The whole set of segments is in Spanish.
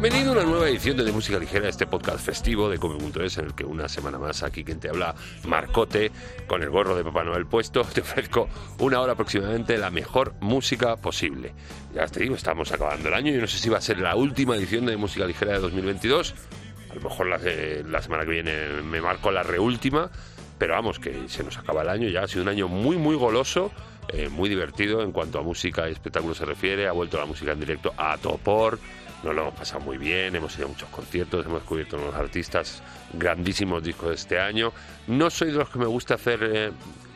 Bienvenido a una nueva edición de, de Música Ligera, este podcast festivo de Come.es, en el que una semana más aquí quien te habla, Marcote, con el gorro de Papá Noel puesto, te ofrezco una hora aproximadamente de la mejor música posible. Ya te digo, estamos acabando el año, yo no sé si va a ser la última edición de Música Ligera de 2022, a lo mejor la, la semana que viene me marco la reúltima, pero vamos, que se nos acaba el año, ya ha sido un año muy, muy goloso. Eh, muy divertido en cuanto a música y espectáculo se refiere. Ha vuelto la música en directo a topor nos lo hemos pasado muy bien, hemos ido a muchos conciertos, hemos descubierto unos artistas grandísimos discos de este año. No soy de los que me gusta hacer eh,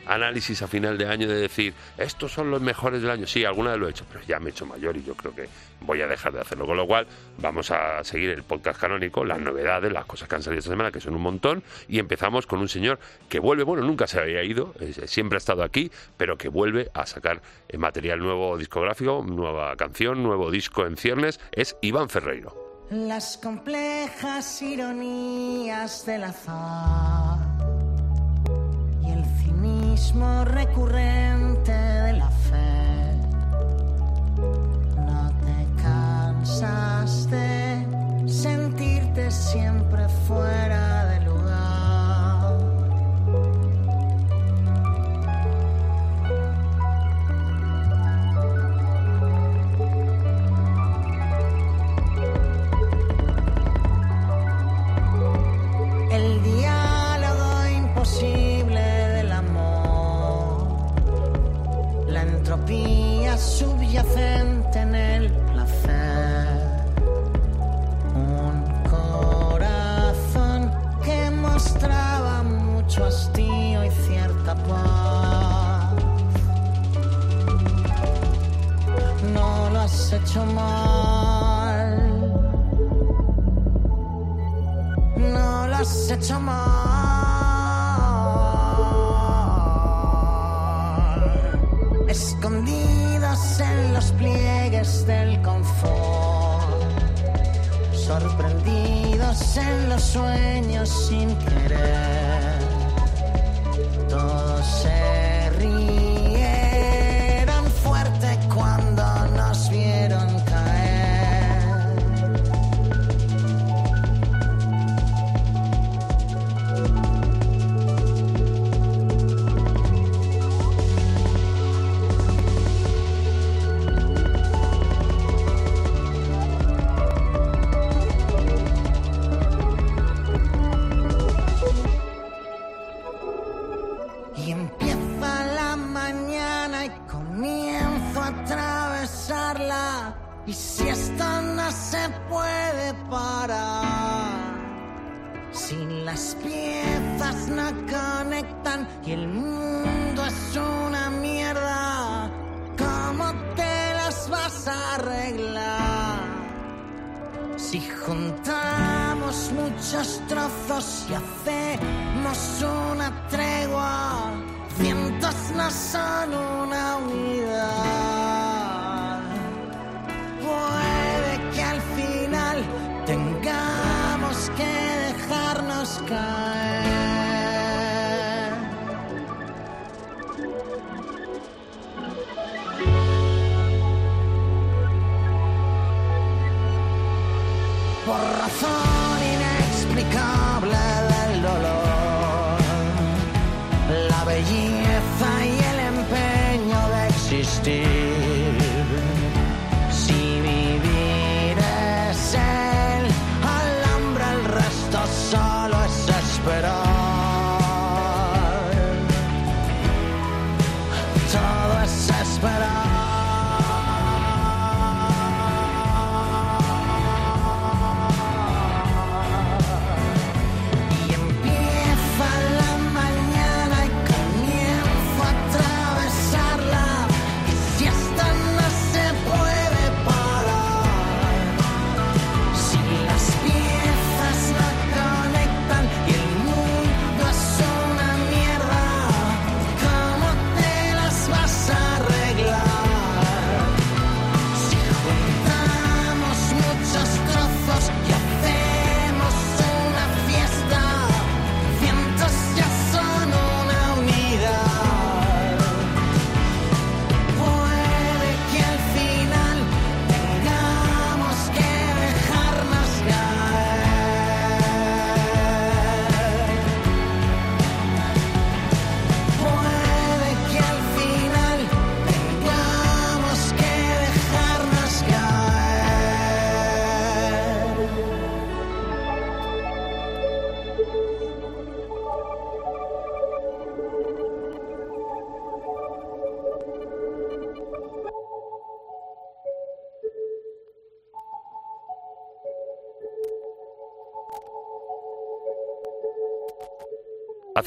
análisis a final de año de decir, estos son los mejores del año. Sí, alguna vez lo he hecho, pero ya me he hecho mayor y yo creo que voy a dejar de hacerlo. Con lo cual, vamos a seguir el podcast canónico, las novedades, las cosas que han salido esta semana, que son un montón, y empezamos con un señor que vuelve, bueno, nunca se había ido, siempre ha estado aquí, pero que vuelve a sacar eh, material nuevo discográfico, nueva canción, nuevo disco en ciernes, es Iván Ferreiro. Las complejas ironías del azar recurrente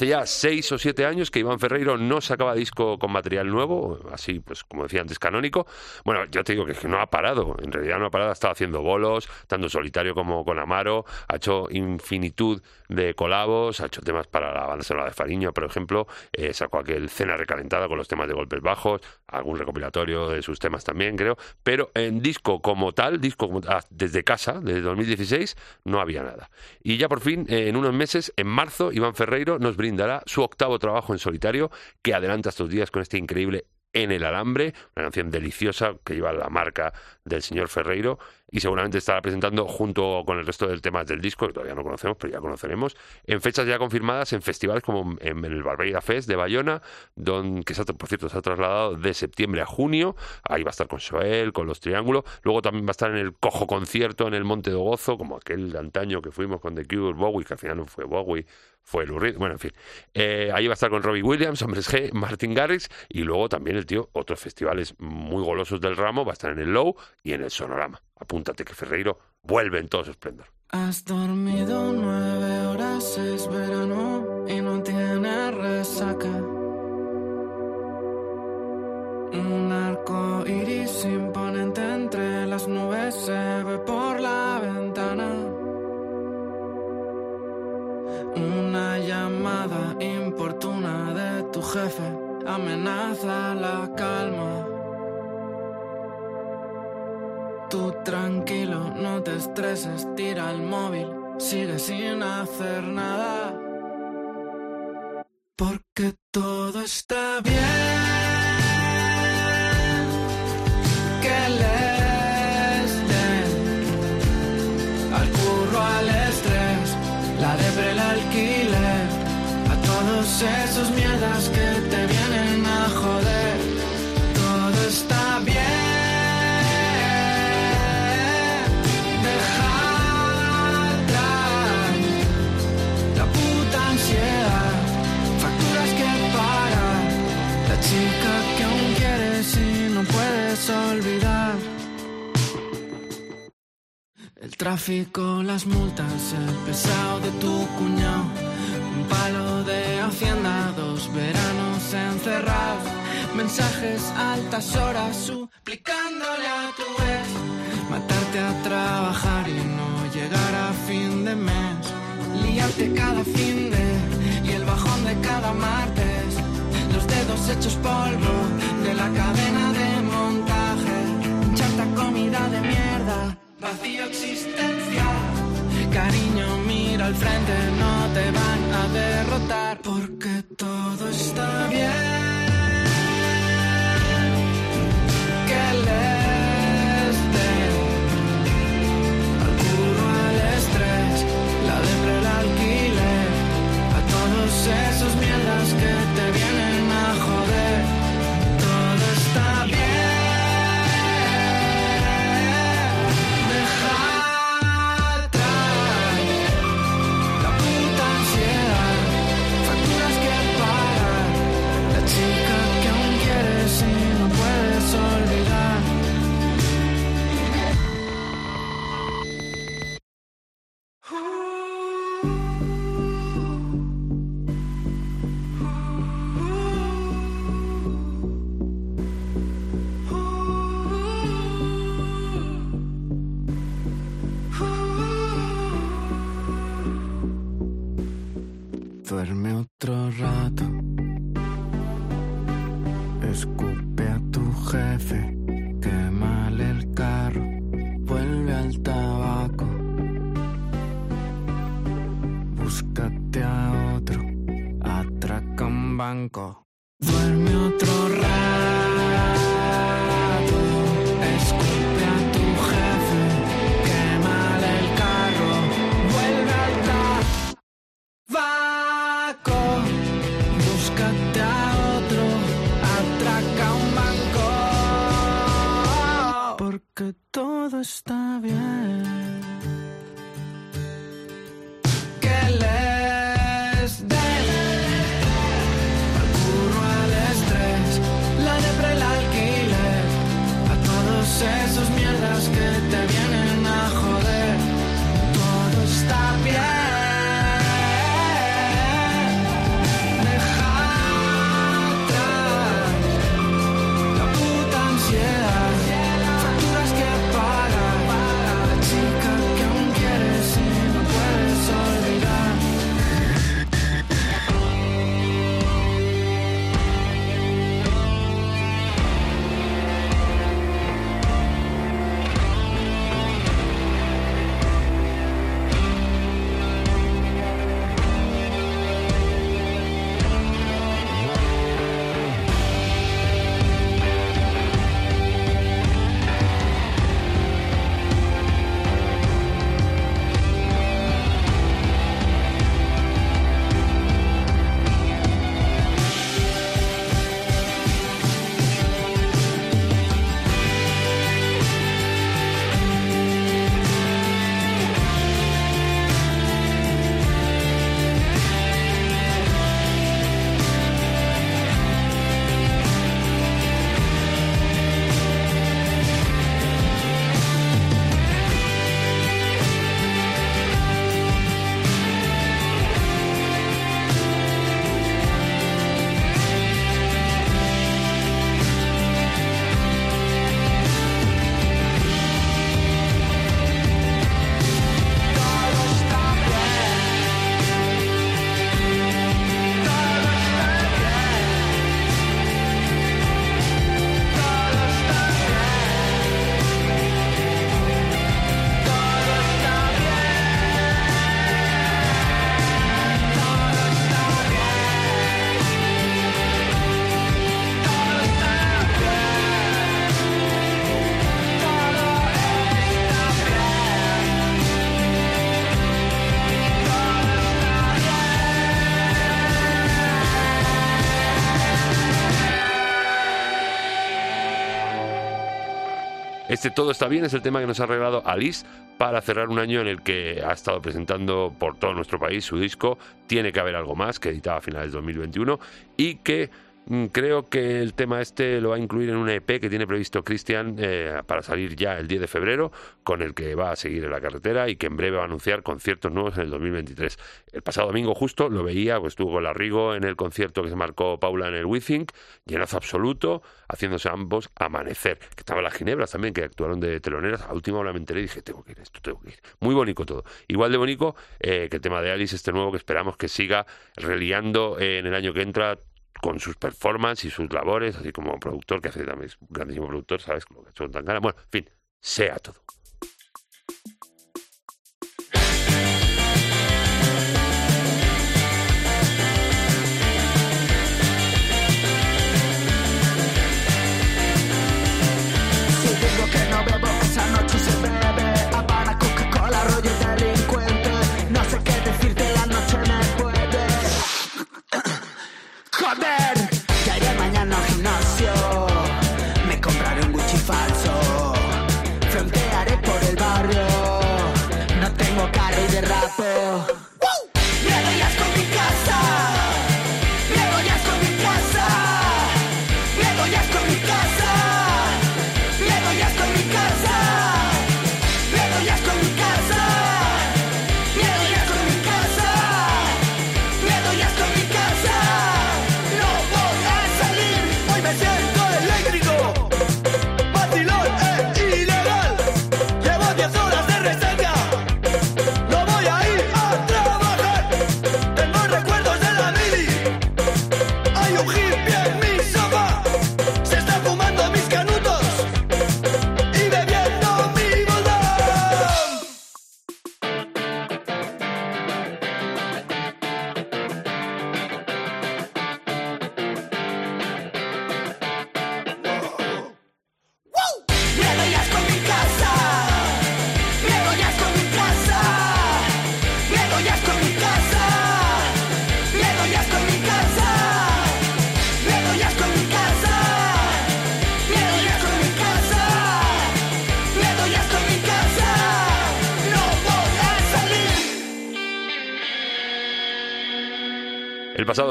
Ya seis o siete años que Iván Ferreiro no sacaba disco con material nuevo, así pues como decía antes, canónico. Bueno, yo te digo que, no ha parado, en realidad no ha parado, ha estado haciendo bolos, tanto solitario como con Amaro, ha hecho infinitud de colabos, ha hecho temas para la banda sonora de Fariño, por ejemplo, eh, sacó aquel Cena Recalentada con los temas de golpes bajos, algún recopilatorio de sus temas también, creo, pero en disco como tal, disco como, ah, desde casa, desde 2016, no había nada. Y ya por fin, eh, en unos meses, en marzo, Iván Ferreiro nos su octavo trabajo en solitario que adelanta estos días con este increíble en el alambre, una canción deliciosa que lleva la marca del señor Ferreiro y seguramente estará presentando junto con el resto del temas del disco, que todavía no conocemos, pero ya conoceremos, en fechas ya confirmadas en festivales como en el Barbeira Fest de Bayona, don, que por cierto se ha trasladado de septiembre a junio, ahí va a estar con Joel, con los Triángulos, luego también va a estar en el Cojo Concierto en el Monte de Gozo, como aquel de antaño que fuimos con The Cure, Bowie, que al final no fue Bowie, fue Lou Reed, bueno, en fin. Eh, ahí va a estar con Robbie Williams, Hombres G, Martin Garrix y luego también el tío, otros festivales muy golosos del ramo, va a estar en el Low y en el Sonorama. Apúntate que Ferreiro vuelve en todo su esplendor. Has dormido nueve horas, es verano y no tiene resaca. Un arco iris imponente entre las nubes se ve por la Una llamada importuna de tu jefe amenaza la calma. Tú tranquilo, no te estreses, tira el móvil, sigue sin hacer nada. Porque todo está bien. Que les todos esos mierdas que te vienen a joder. Todo está bien. Deja atrás la puta ansiedad, facturas que pagar, la chica que aún quieres y no puedes olvidar. El tráfico, las multas, el pesado de tu cuñado, un palo veranos encerrados, mensajes altas horas suplicándole a tu ex, matarte a trabajar y no llegar a fin de mes, liarte cada fin de y el bajón de cada martes, los dedos hechos polvo de la cadena de montaje, chata comida de mierda, vacío existencial. Cariño, mira al frente, no te van a derrotar porque todo está bien. Este Todo está bien es el tema que nos ha regalado Alice para cerrar un año en el que ha estado presentando por todo nuestro país su disco. Tiene que haber algo más, que editaba a finales de 2021 y que creo que el tema este lo va a incluir en un EP que tiene previsto Cristian eh, para salir ya el 10 de febrero, con el que va a seguir en la carretera y que en breve va a anunciar conciertos nuevos en el 2023. El pasado domingo justo lo veía, pues estuvo con Larrigo en el concierto que se marcó Paula en el WeThink, llenazo absoluto, haciéndose ambos amanecer. Que estaban las Ginebras también, que actuaron de teloneras. A última hora me enteré y dije, tengo que ir, esto tengo que ir. Muy bonito todo. Igual de bonito eh, que el tema de Alice, este nuevo que esperamos que siga reliando en el año que entra con sus performances y sus labores, así como productor, que hace también es un grandísimo productor, ¿sabes? Como que son tan ganas. Bueno, en fin, sea todo. Pasado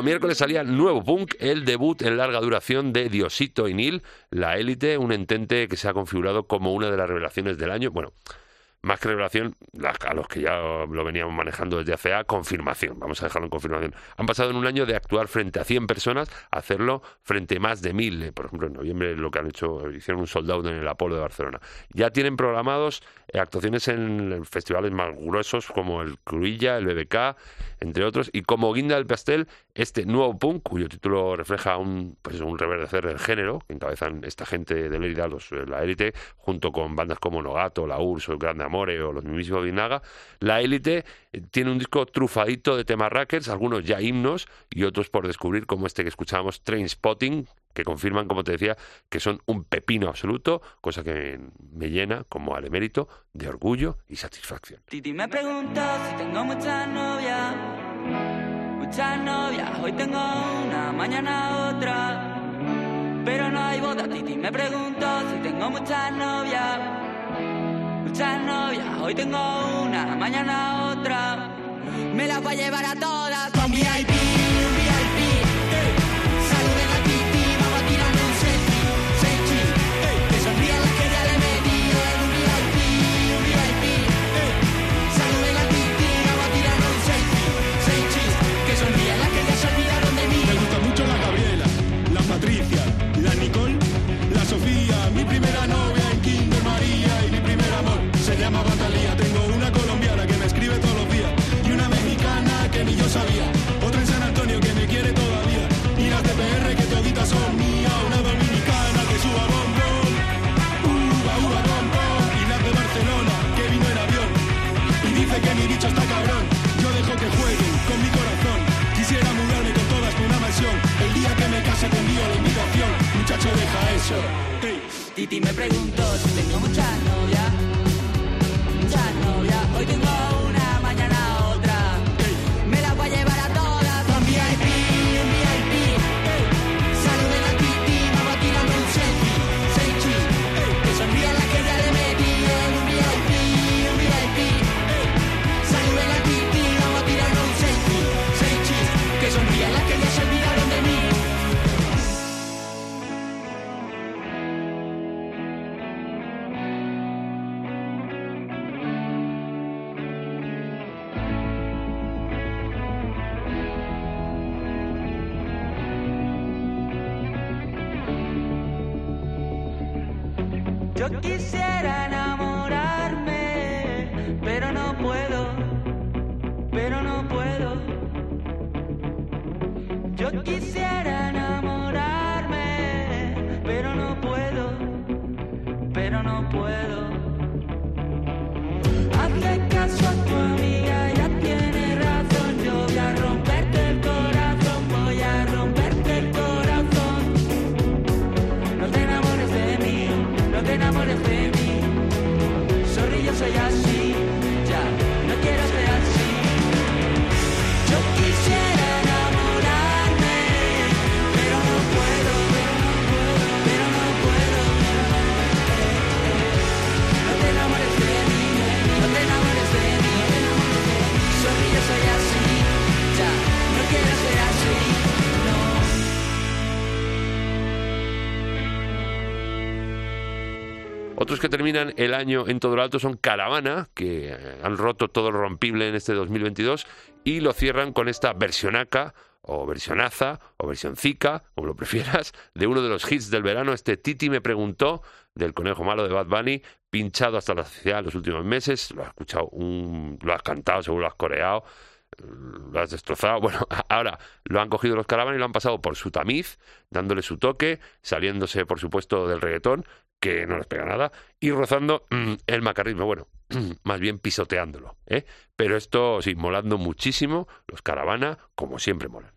miércoles salía nuevo punk, el debut en larga duración de Diosito y Neil, La Élite, un entente que se ha configurado como una de las revelaciones del año. Bueno, más que revelación, a los que ya lo veníamos manejando desde hace a confirmación, vamos a dejarlo en confirmación. Han pasado en un año de actuar frente a 100 personas hacerlo frente a más de 1000. Por ejemplo, en noviembre lo que han hecho, hicieron un soldado en el Apolo de Barcelona. Ya tienen programados eh, actuaciones en festivales más gruesos como el Cruilla, el BBK, entre otros, y como guinda del pastel, este nuevo punk, cuyo título refleja un, pues un reverdecer del género, que encabezan esta gente de Lérida, los, eh, la élite, junto con bandas como Nogato, La Urso, El Grande Amore o los mismos Vinaga. La élite tiene un disco trufadito de temas rackers, algunos ya himnos y otros por descubrir, como este que escuchábamos, Train Spotting, que confirman, como te decía, que son un pepino absoluto, cosa que me llena, como al emérito, de orgullo y satisfacción. Titi me si tengo muchas novias, muchas novias, hoy tengo una, mañana otra. Pero no hay boda, Titi me preguntó si tengo muchas novias, hoy tengo una, mañana otra. Me las va a llevar a todas con VIP. Que terminan el año en todo lo alto son Caravana, que eh, han roto todo lo rompible en este 2022 y lo cierran con esta versionaca o versionaza o versioncica, como lo prefieras, de uno de los hits del verano, este Titi me preguntó del Conejo Malo de Bad Bunny, pinchado hasta la sociedad en los últimos meses, lo has escuchado, un- lo has cantado, seguro lo has coreado, lo has destrozado. Bueno, ahora lo han cogido los caravanas y lo han pasado por su tamiz, dándole su toque, saliéndose, por supuesto, del reggaetón, que no les pega nada, y rozando mm, el macarrismo, bueno, más bien pisoteándolo. ¿eh? Pero esto, sí, molando muchísimo, los caravana, como siempre molan.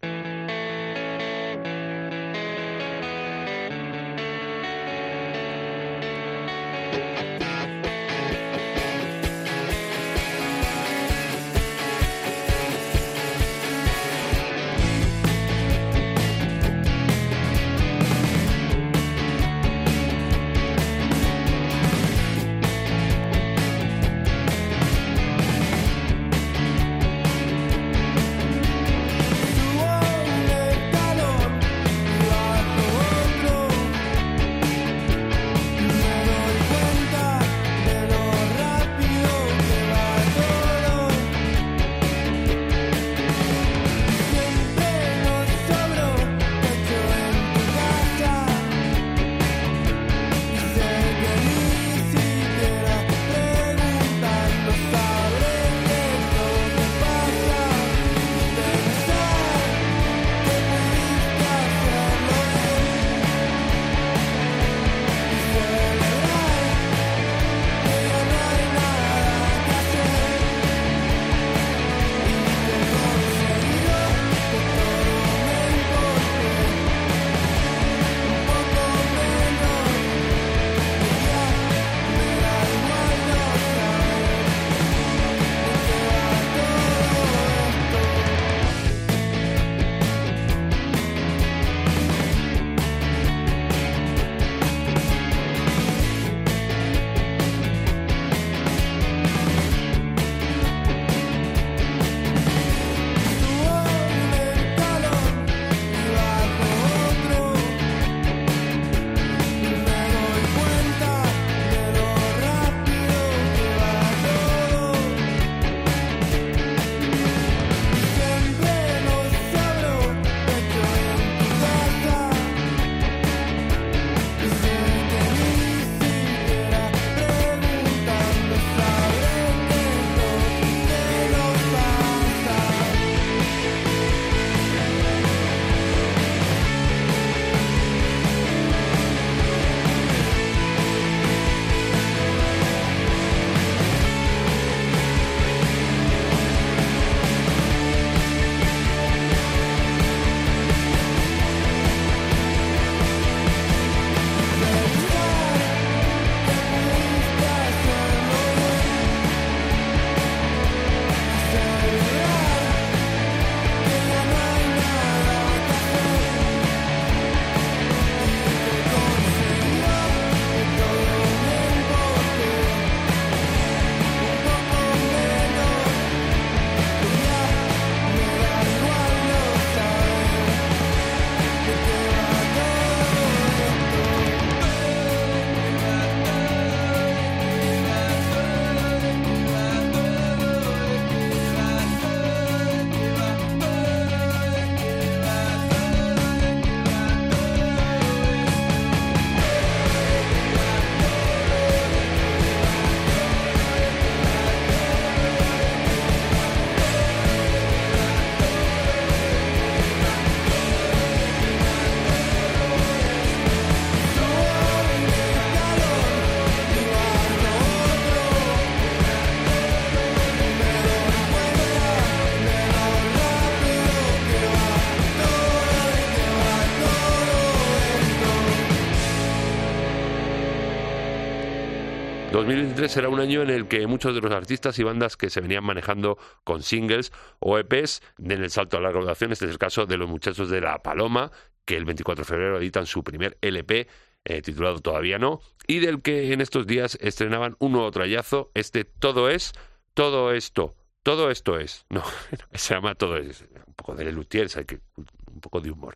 2023 será un año en el que muchos de los artistas y bandas que se venían manejando con singles o EPs den el salto a la graduación. Este es el caso de los muchachos de La Paloma, que el 24 de febrero editan su primer LP eh, titulado Todavía no, y del que en estos días estrenaban un nuevo trayazo, este Todo es, todo esto, todo esto es, no, se llama Todo es, un poco de Lelutiers, hay que, un poco de humor.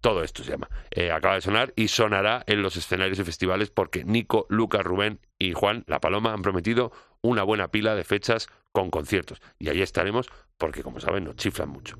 Todo esto se llama. Eh, acaba de sonar y sonará en los escenarios y festivales porque Nico, Lucas, Rubén y Juan La Paloma han prometido una buena pila de fechas con conciertos. Y ahí estaremos porque, como saben, nos chiflan mucho.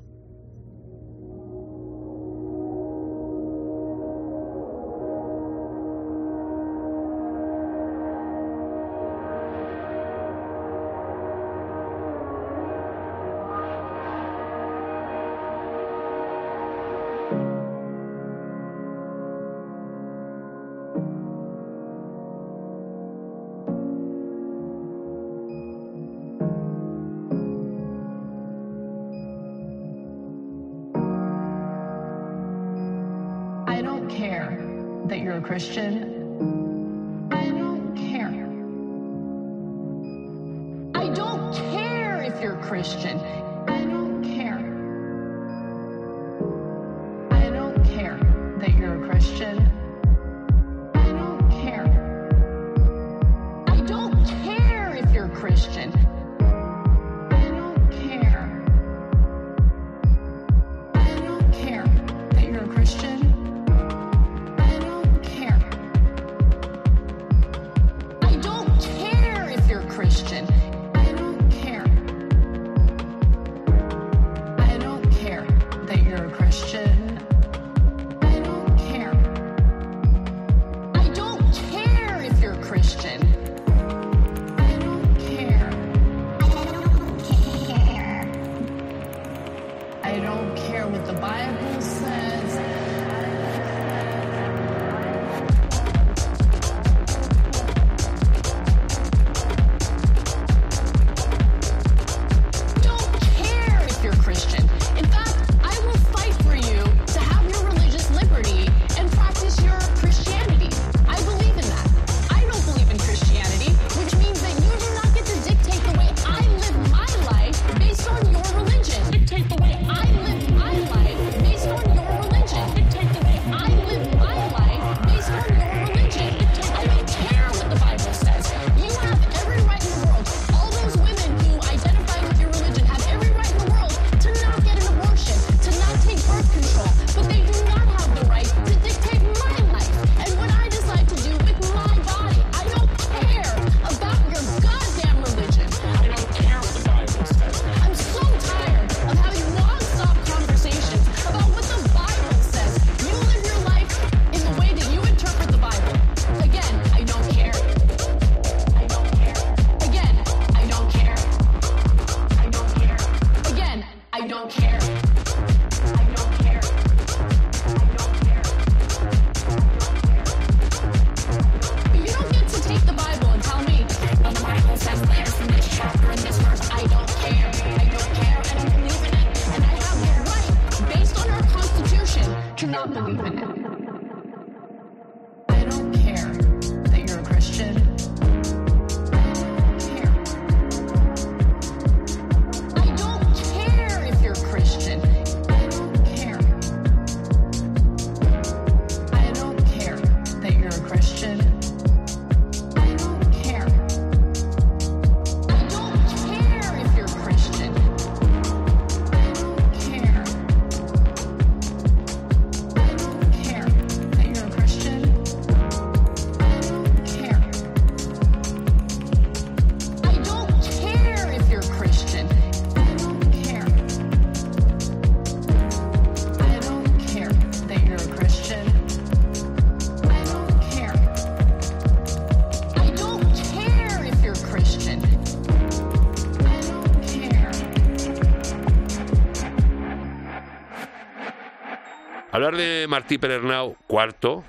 Hablar de Martí Perernau, cuarto,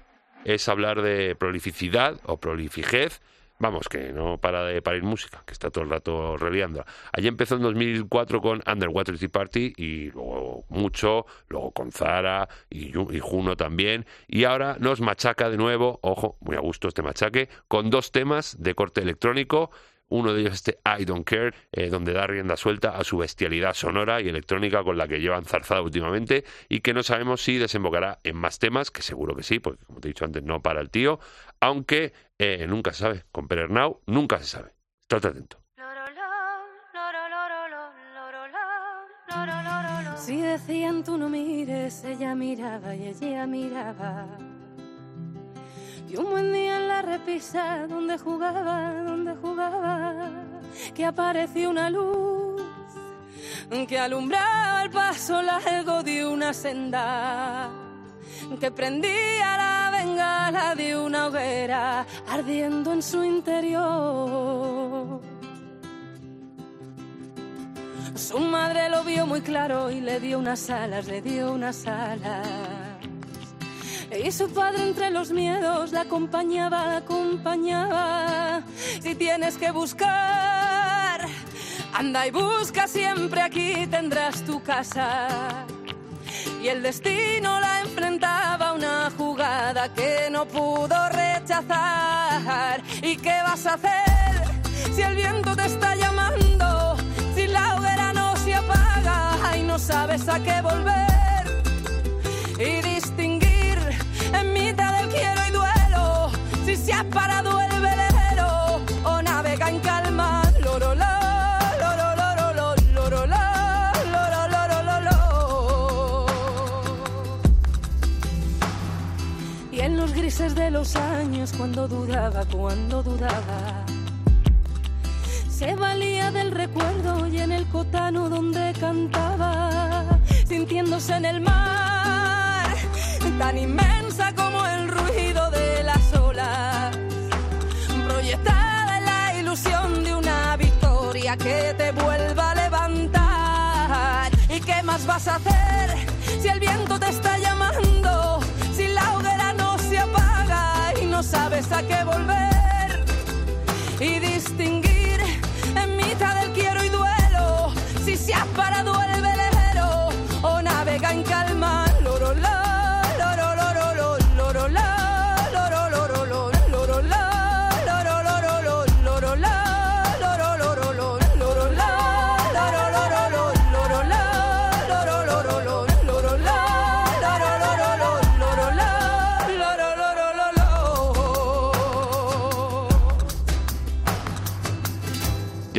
es hablar de prolificidad o prolifijez, vamos, que no para de parir música, que está todo el rato reliando. Allí empezó en 2004 con Underwater Tea Party y luego mucho, luego con Zara y, y Juno también. Y ahora nos machaca de nuevo, ojo, muy a gusto este machaque, con dos temas de corte electrónico uno de ellos este I Don't Care, eh, donde da rienda suelta a su bestialidad sonora y electrónica con la que llevan zarzada últimamente y que no sabemos si desembocará en más temas, que seguro que sí, porque como te he dicho antes, no para el tío, aunque eh, nunca se sabe. Con Now nunca se sabe. Estate atento. Si decían tú no mires, ella miraba y ella miraba. Y un buen día en la repisa donde jugaba, donde jugaba, que apareció una luz que alumbraba el paso largo de una senda, que prendía la bengala de una hoguera ardiendo en su interior. Su madre lo vio muy claro y le dio unas alas, le dio unas alas y su padre entre los miedos la acompañaba, la acompañaba. Si tienes que buscar, anda y busca siempre aquí tendrás tu casa. Y el destino la enfrentaba una jugada que no pudo rechazar. ¿Y qué vas a hacer si el viento te está llamando? Si la hoguera no se apaga y no sabes a qué volver. Y Si se ha parado el velero o navega en calma, Y en los grises de los años, cuando dudaba, cuando dudaba, se valía del recuerdo y en el cotano donde cantaba, sintiéndose en el mar tan inmensa como ilusión de una victoria que te vuelva a levantar. ¿Y qué más vas a hacer si el viento te está llamando? Si la hoguera no se apaga y no sabes a qué volver y distinguir en mitad del quiero y duelo si se ha parado el velero o navega en calma.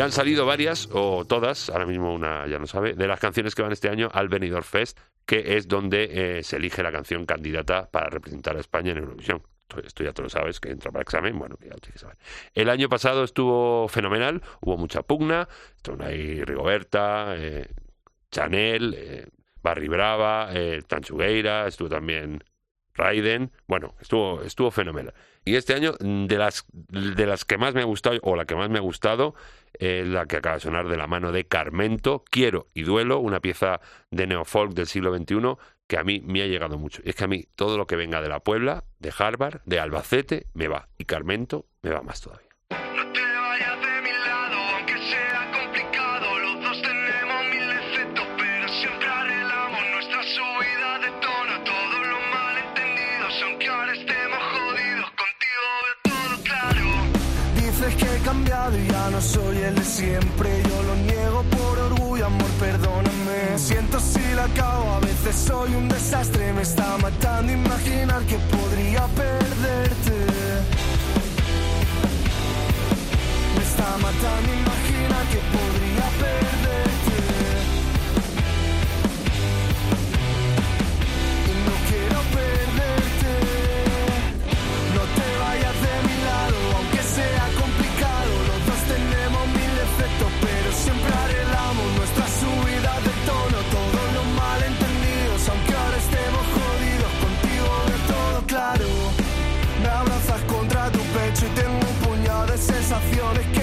Han salido varias, o todas, ahora mismo una ya no sabe, de las canciones que van este año al Benidorm Fest, que es donde eh, se elige la canción candidata para representar a España en Eurovisión. Esto ya tú lo sabes, que entra para examen, bueno, ya lo tienes que saber. El año pasado estuvo fenomenal, hubo mucha pugna, estuvo ahí Rigoberta, eh, Chanel, eh, Barry Brava, eh, Tanchugueira, estuvo también Raiden, bueno, estuvo, estuvo fenomenal. Y este año, de las, de las que más me ha gustado, o la que más me ha gustado, es la que acaba de sonar de la mano de Carmento, Quiero y Duelo, una pieza de neofolk del siglo XXI que a mí me ha llegado mucho. Y es que a mí todo lo que venga de la Puebla, de Harvard, de Albacete, me va. Y Carmento me va más todavía. El de siempre. Yo lo niego por orgullo, amor, perdóname. Siento si la acabo, a veces soy un desastre. Me está matando imaginar que podría perderte. Me está matando imaginar que podría perderte. sensazione che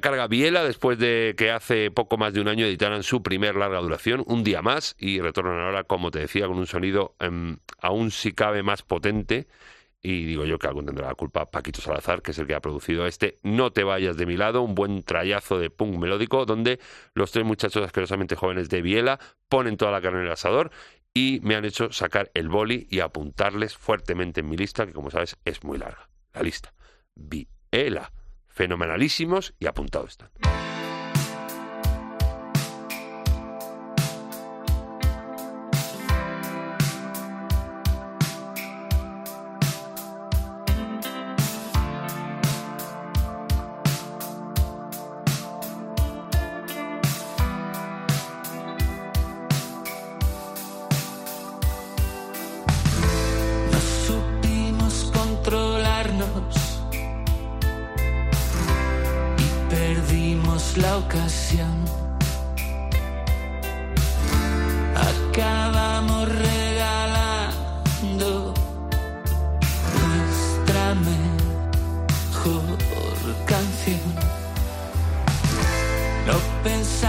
carga Biela después de que hace poco más de un año editaran su primer larga duración, un día más, y retornan ahora, como te decía, con un sonido em, aún si cabe más potente. Y digo yo que algún tendrá la culpa Paquito Salazar, que es el que ha producido este No te vayas de mi lado, un buen trayazo de punk melódico, donde los tres muchachos asquerosamente jóvenes de Biela ponen toda la carne en el asador y me han hecho sacar el boli y apuntarles fuertemente en mi lista, que como sabes es muy larga. La lista. Biela fenomenalísimos y apuntados están.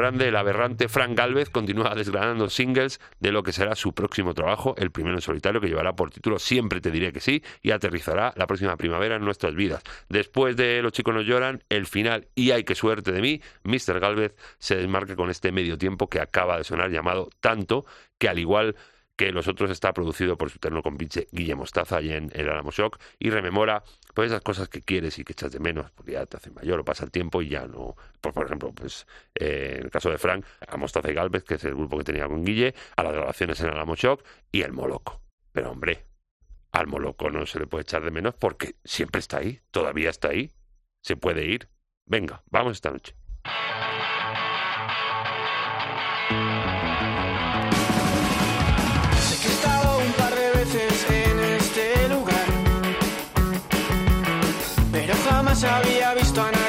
grande, el aberrante Frank Galvez continúa desgranando singles de lo que será su próximo trabajo, el primero en solitario, que llevará por título Siempre te diré que sí y aterrizará la próxima primavera en nuestras vidas. Después de Los chicos no lloran, el final y hay que suerte de mí, Mr. Galvez se desmarca con este medio tiempo que acaba de sonar llamado Tanto, que al igual que los otros está producido por su terno compinche Guillermo Mostaza allí en el Alamo Shock y rememora pues esas cosas que quieres y que echas de menos porque ya te hace mayor o pasa el tiempo y ya no. Por, por ejemplo pues eh, en el caso de Frank a Mostaza y Galvez que es el grupo que tenía con Guille a las grabaciones en el Alamo Shock y el Moloco. Pero hombre al Moloco no se le puede echar de menos porque siempre está ahí todavía está ahí se puede ir. Venga vamos esta noche había visto a nadie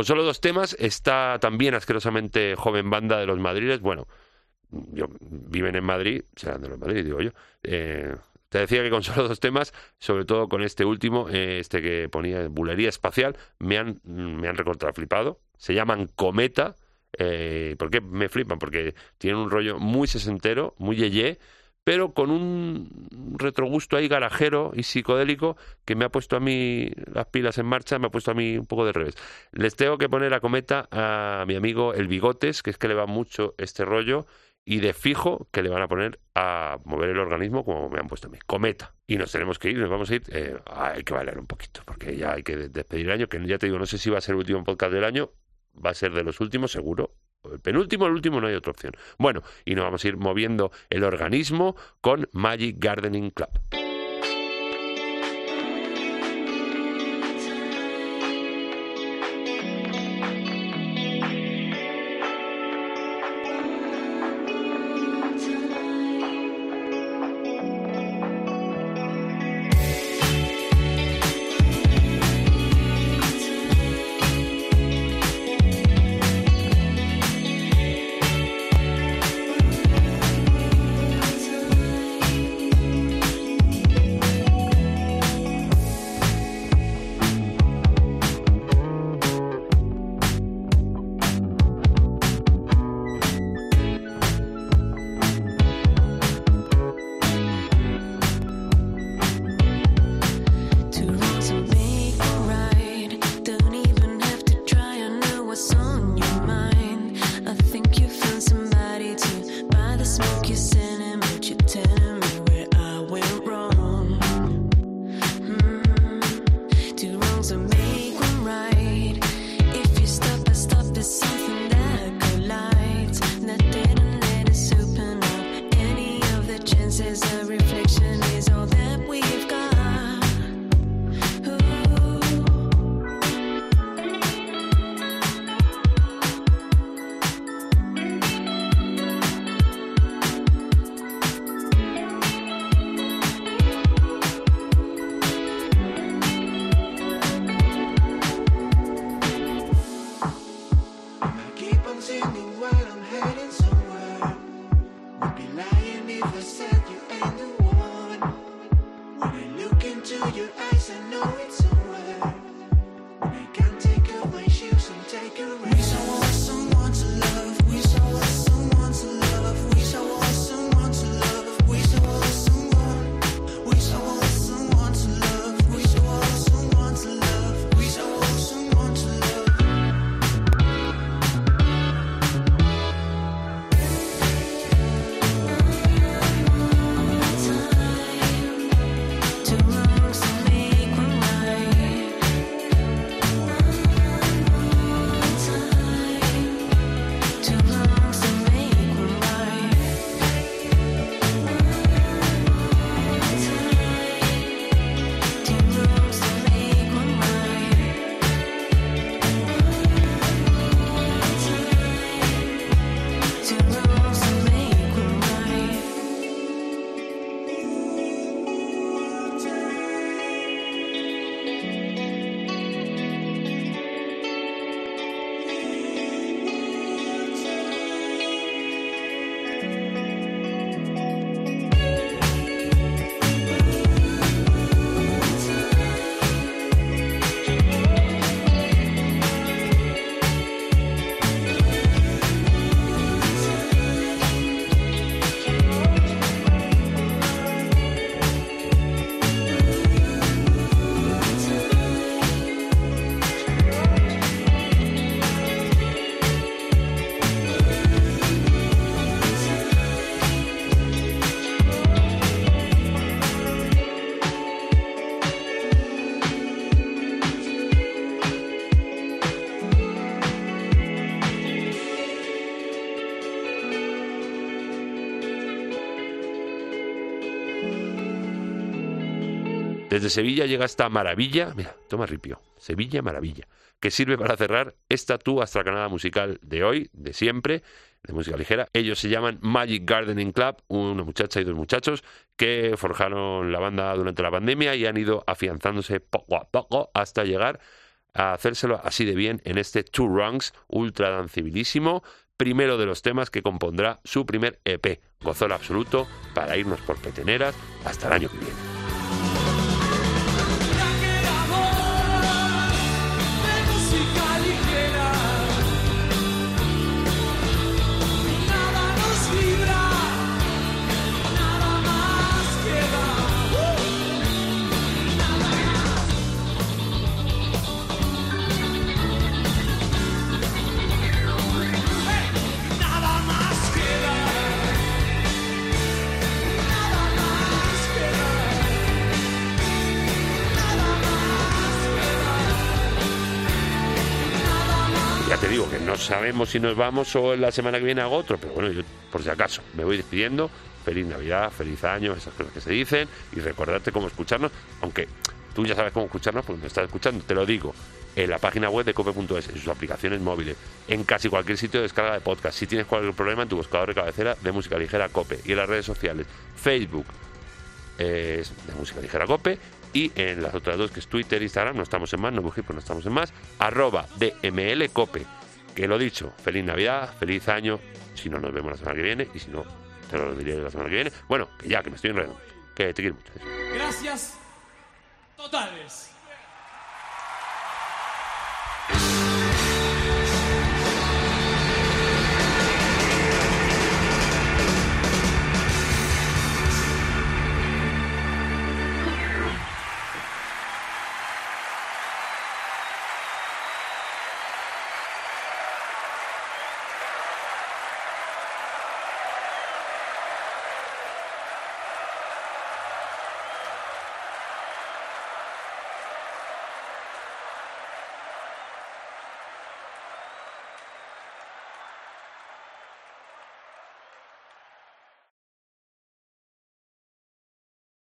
Con solo dos temas está también asquerosamente joven banda de los Madriles. Bueno, yo, viven en Madrid, serán de los Madrid, digo yo. Eh, te decía que con solo dos temas, sobre todo con este último, eh, este que ponía bulería espacial, me han, me han recortado flipado. Se llaman Cometa. Eh, ¿Por qué me flipan? Porque tienen un rollo muy sesentero, muy yeye, pero con un retrogusto ahí garajero y psicodélico que me ha puesto a mí las pilas en marcha, me ha puesto a mí un poco de revés. Les tengo que poner a cometa a mi amigo El Bigotes, que es que le va mucho este rollo, y de fijo que le van a poner a mover el organismo como me han puesto a mí. Cometa. Y nos tenemos que ir, nos vamos a ir. Eh, hay que bailar un poquito, porque ya hay que despedir el año, que ya te digo, no sé si va a ser el último podcast del año, va a ser de los últimos, seguro. El penúltimo, el último, no hay otra opción. Bueno, y nos vamos a ir moviendo el organismo con Magic Gardening Club. Desde Sevilla llega esta maravilla, mira, toma ripio, Sevilla Maravilla, que sirve para cerrar esta tu astracanada musical de hoy, de siempre, de música ligera. Ellos se llaman Magic Gardening Club, una muchacha y dos muchachos que forjaron la banda durante la pandemia y han ido afianzándose poco a poco hasta llegar a hacérselo así de bien en este Two Rungs ultra dancibilísimo, primero de los temas que compondrá su primer EP, Gozor Absoluto, para irnos por peteneras hasta el año que viene. Sabemos si nos vamos o la semana que viene hago otro, pero bueno, yo por si acaso me voy despidiendo. Feliz Navidad, feliz año, esas cosas que se dicen y recordarte cómo escucharnos, aunque tú ya sabes cómo escucharnos porque me estás escuchando, te lo digo, en la página web de cope.es, en sus aplicaciones móviles, en casi cualquier sitio de descarga de podcast. Si tienes cualquier problema en tu buscador de cabecera de música ligera Cope y en las redes sociales, Facebook es de música ligera Cope y en las otras dos que es Twitter, Instagram, no estamos en más, no busquéis, pues no estamos en más, arroba DML Cope. Que lo dicho, feliz Navidad, feliz año, si no nos vemos la semana que viene y si no, te lo diré la semana que viene. Bueno, que ya, que me estoy enredando, que te quiero mucho. Gracias totales.